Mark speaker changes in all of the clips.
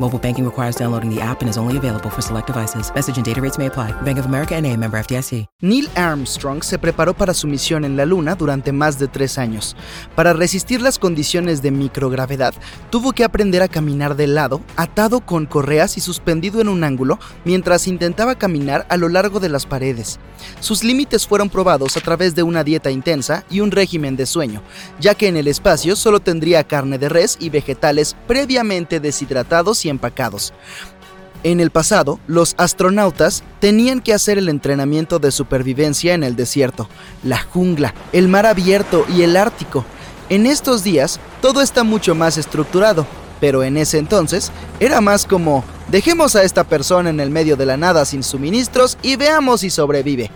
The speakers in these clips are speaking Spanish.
Speaker 1: Mobile banking requires downloading the app and is only available for select devices. Message and data rates may apply. Bank of America NA, member FDIC.
Speaker 2: Neil Armstrong se preparó para su misión en la Luna durante más de tres años. Para resistir las condiciones de microgravedad, tuvo que aprender a caminar de lado, atado con correas y suspendido en un ángulo, mientras intentaba caminar a lo largo de las paredes. Sus límites fueron probados a través de una dieta intensa y un régimen de sueño, ya que en el espacio solo tendría carne de res y vegetales previamente deshidratados empacados. En el pasado, los astronautas tenían que hacer el entrenamiento de supervivencia en el desierto, la jungla, el mar abierto y el Ártico. En estos días, todo está mucho más estructurado, pero en ese entonces era más como, dejemos a esta persona en el medio de la nada sin suministros y veamos si sobrevive.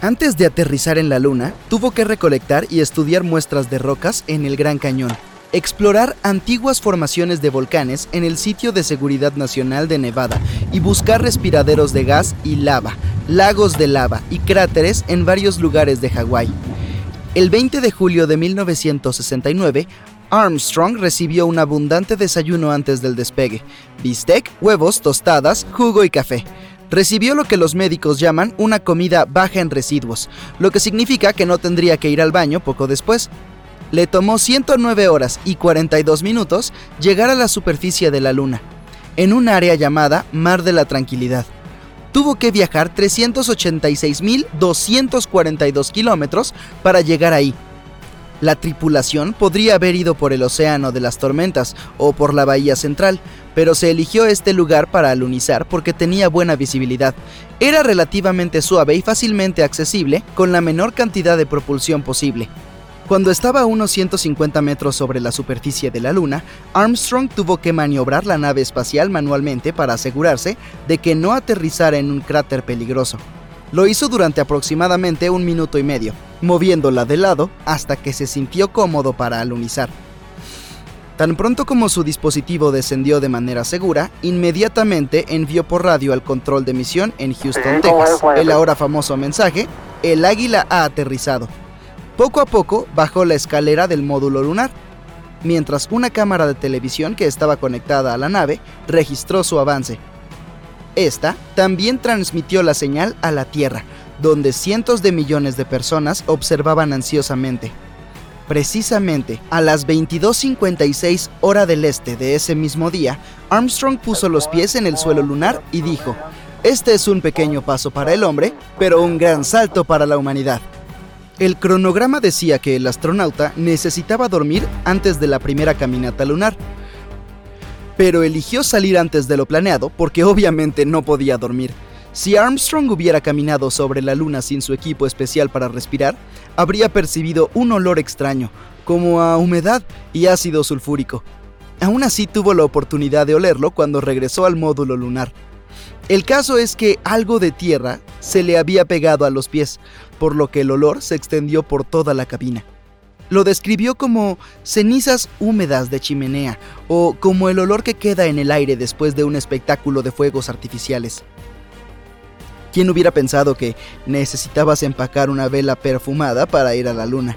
Speaker 2: Antes de aterrizar en la Luna, tuvo que recolectar y estudiar muestras de rocas en el Gran Cañón, explorar antiguas formaciones de volcanes en el sitio de seguridad nacional de Nevada y buscar respiraderos de gas y lava, lagos de lava y cráteres en varios lugares de Hawái. El 20 de julio de 1969, Armstrong recibió un abundante desayuno antes del despegue, bistec, huevos, tostadas, jugo y café. Recibió lo que los médicos llaman una comida baja en residuos, lo que significa que no tendría que ir al baño poco después. Le tomó 109 horas y 42 minutos llegar a la superficie de la Luna, en un área llamada Mar de la Tranquilidad. Tuvo que viajar 386.242 kilómetros para llegar ahí. La tripulación podría haber ido por el Océano de las Tormentas o por la Bahía Central, pero se eligió este lugar para alunizar porque tenía buena visibilidad. Era relativamente suave y fácilmente accesible, con la menor cantidad de propulsión posible. Cuando estaba a unos 150 metros sobre la superficie de la Luna, Armstrong tuvo que maniobrar la nave espacial manualmente para asegurarse de que no aterrizara en un cráter peligroso. Lo hizo durante aproximadamente un minuto y medio, moviéndola de lado hasta que se sintió cómodo para alunizar. Tan pronto como su dispositivo descendió de manera segura, inmediatamente envió por radio al control de misión en Houston, Texas, el ahora famoso mensaje, el águila ha aterrizado. Poco a poco bajó la escalera del módulo lunar, mientras una cámara de televisión que estaba conectada a la nave registró su avance. Esta también transmitió la señal a la Tierra, donde cientos de millones de personas observaban ansiosamente. Precisamente a las 22:56 hora del este de ese mismo día, Armstrong puso los pies en el suelo lunar y dijo, Este es un pequeño paso para el hombre, pero un gran salto para la humanidad. El cronograma decía que el astronauta necesitaba dormir antes de la primera caminata lunar, pero eligió salir antes de lo planeado porque obviamente no podía dormir. Si Armstrong hubiera caminado sobre la Luna sin su equipo especial para respirar, habría percibido un olor extraño, como a humedad y ácido sulfúrico. Aún así tuvo la oportunidad de olerlo cuando regresó al módulo lunar. El caso es que algo de tierra se le había pegado a los pies, por lo que el olor se extendió por toda la cabina. Lo describió como cenizas húmedas de chimenea o como el olor que queda en el aire después de un espectáculo de fuegos artificiales. ¿Quién hubiera pensado que necesitabas empacar una vela perfumada para ir a la luna?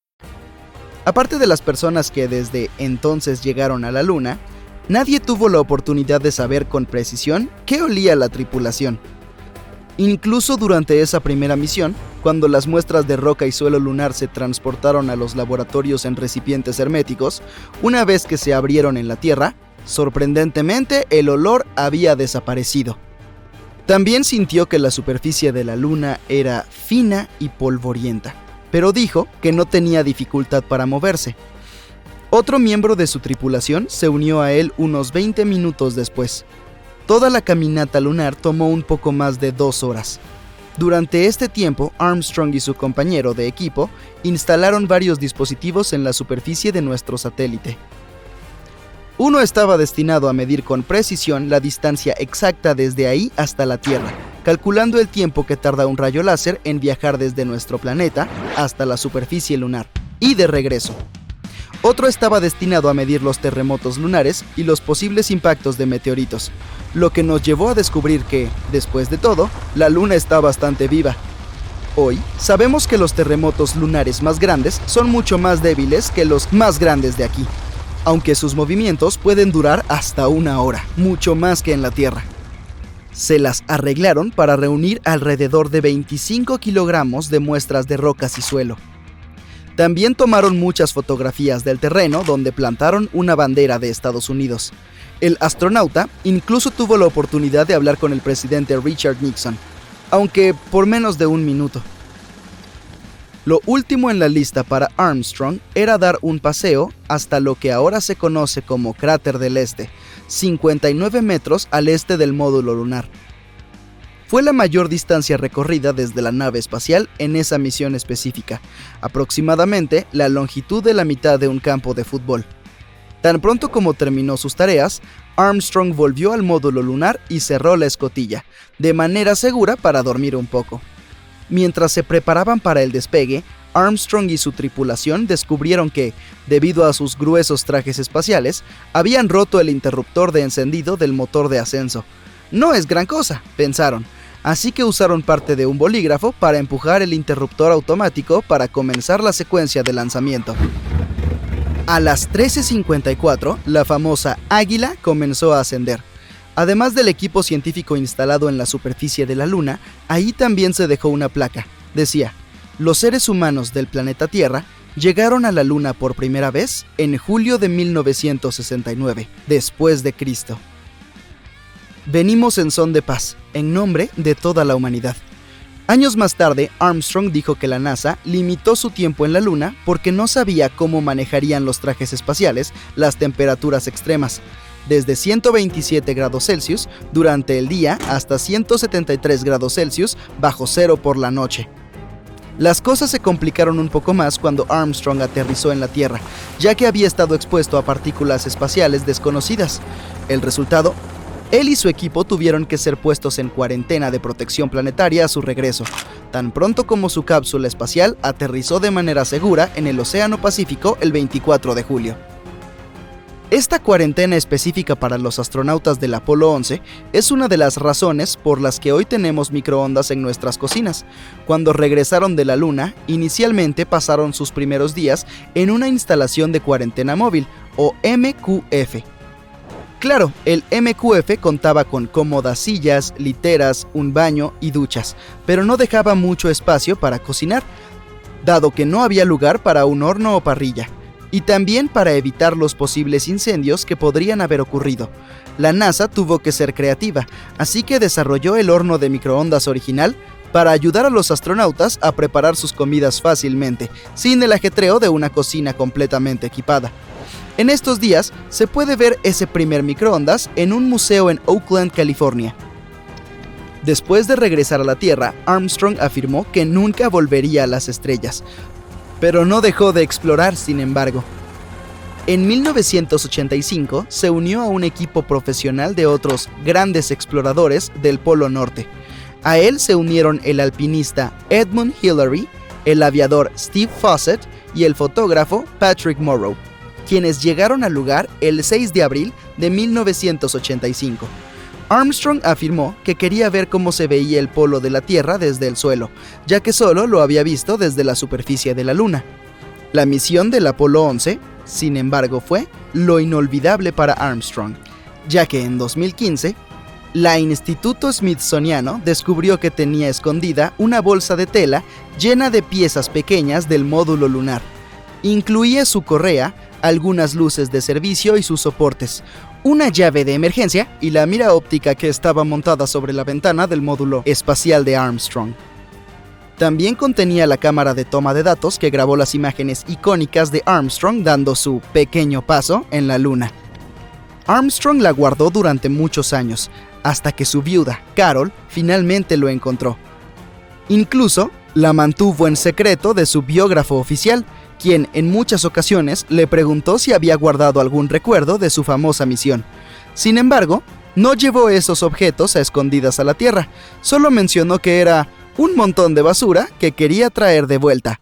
Speaker 2: Aparte de las personas que desde entonces llegaron a la Luna, nadie tuvo la oportunidad de saber con precisión qué olía la tripulación. Incluso durante esa primera misión, cuando las muestras de roca y suelo lunar se transportaron a los laboratorios en recipientes herméticos, una vez que se abrieron en la Tierra, sorprendentemente el olor había desaparecido. También sintió que la superficie de la Luna era fina y polvorienta, pero dijo que no tenía dificultad para moverse. Otro miembro de su tripulación se unió a él unos 20 minutos después. Toda la caminata lunar tomó un poco más de dos horas. Durante este tiempo, Armstrong y su compañero de equipo instalaron varios dispositivos en la superficie de nuestro satélite. Uno estaba destinado a medir con precisión la distancia exacta desde ahí hasta la Tierra, calculando el tiempo que tarda un rayo láser en viajar desde nuestro planeta hasta la superficie lunar, y de regreso. Otro estaba destinado a medir los terremotos lunares y los posibles impactos de meteoritos, lo que nos llevó a descubrir que, después de todo, la Luna está bastante viva. Hoy sabemos que los terremotos lunares más grandes son mucho más débiles que los más grandes de aquí, aunque sus movimientos pueden durar hasta una hora, mucho más que en la Tierra. Se las arreglaron para reunir alrededor de 25 kilogramos de muestras de rocas y suelo, también tomaron muchas fotografías del terreno donde plantaron una bandera de Estados Unidos. El astronauta incluso tuvo la oportunidad de hablar con el presidente Richard Nixon, aunque por menos de un minuto. Lo último en la lista para Armstrong era dar un paseo hasta lo que ahora se conoce como Cráter del Este, 59 metros al este del módulo lunar. Fue la mayor distancia recorrida desde la nave espacial en esa misión específica, aproximadamente la longitud de la mitad de un campo de fútbol. Tan pronto como terminó sus tareas, Armstrong volvió al módulo lunar y cerró la escotilla, de manera segura para dormir un poco. Mientras se preparaban para el despegue, Armstrong y su tripulación descubrieron que, debido a sus gruesos trajes espaciales, habían roto el interruptor de encendido del motor de ascenso. No es gran cosa, pensaron, así que usaron parte de un bolígrafo para empujar el interruptor automático para comenzar la secuencia de lanzamiento. A las 13.54, la famosa Águila comenzó a ascender. Además del equipo científico instalado en la superficie de la Luna, ahí también se dejó una placa. Decía, los seres humanos del planeta Tierra llegaron a la Luna por primera vez en julio de 1969, después de Cristo. Venimos en son de paz, en nombre de toda la humanidad. Años más tarde, Armstrong dijo que la NASA limitó su tiempo en la Luna porque no sabía cómo manejarían los trajes espaciales las temperaturas extremas, desde 127 grados Celsius durante el día hasta 173 grados Celsius bajo cero por la noche. Las cosas se complicaron un poco más cuando Armstrong aterrizó en la Tierra, ya que había estado expuesto a partículas espaciales desconocidas. El resultado él y su equipo tuvieron que ser puestos en cuarentena de protección planetaria a su regreso, tan pronto como su cápsula espacial aterrizó de manera segura en el Océano Pacífico el 24 de julio. Esta cuarentena específica para los astronautas del Apolo 11 es una de las razones por las que hoy tenemos microondas en nuestras cocinas. Cuando regresaron de la Luna, inicialmente pasaron sus primeros días en una instalación de cuarentena móvil, o MQF, Claro, el MQF contaba con cómodas sillas, literas, un baño y duchas, pero no dejaba mucho espacio para cocinar, dado que no había lugar para un horno o parrilla, y también para evitar los posibles incendios que podrían haber ocurrido. La NASA tuvo que ser creativa, así que desarrolló el horno de microondas original para ayudar a los astronautas a preparar sus comidas fácilmente, sin el ajetreo de una cocina completamente equipada. En estos días se puede ver ese primer microondas en un museo en Oakland, California. Después de regresar a la Tierra, Armstrong afirmó que nunca volvería a las estrellas, pero no dejó de explorar, sin embargo. En 1985 se unió a un equipo profesional de otros grandes exploradores del Polo Norte. A él se unieron el alpinista Edmund Hillary, el aviador Steve Fawcett y el fotógrafo Patrick Morrow quienes llegaron al lugar el 6 de abril de 1985. Armstrong afirmó que quería ver cómo se veía el polo de la Tierra desde el suelo, ya que solo lo había visto desde la superficie de la Luna. La misión del Apolo 11, sin embargo, fue lo inolvidable para Armstrong, ya que en 2015, la Instituto Smithsoniano descubrió que tenía escondida una bolsa de tela llena de piezas pequeñas del módulo lunar. Incluía su correa, algunas luces de servicio y sus soportes, una llave de emergencia y la mira óptica que estaba montada sobre la ventana del módulo espacial de Armstrong. También contenía la cámara de toma de datos que grabó las imágenes icónicas de Armstrong dando su pequeño paso en la Luna. Armstrong la guardó durante muchos años, hasta que su viuda, Carol, finalmente lo encontró. Incluso la mantuvo en secreto de su biógrafo oficial, quien en muchas ocasiones le preguntó si había guardado algún recuerdo de su famosa misión. Sin embargo, no llevó esos objetos a escondidas a la Tierra, solo mencionó que era un montón de basura que quería traer de vuelta.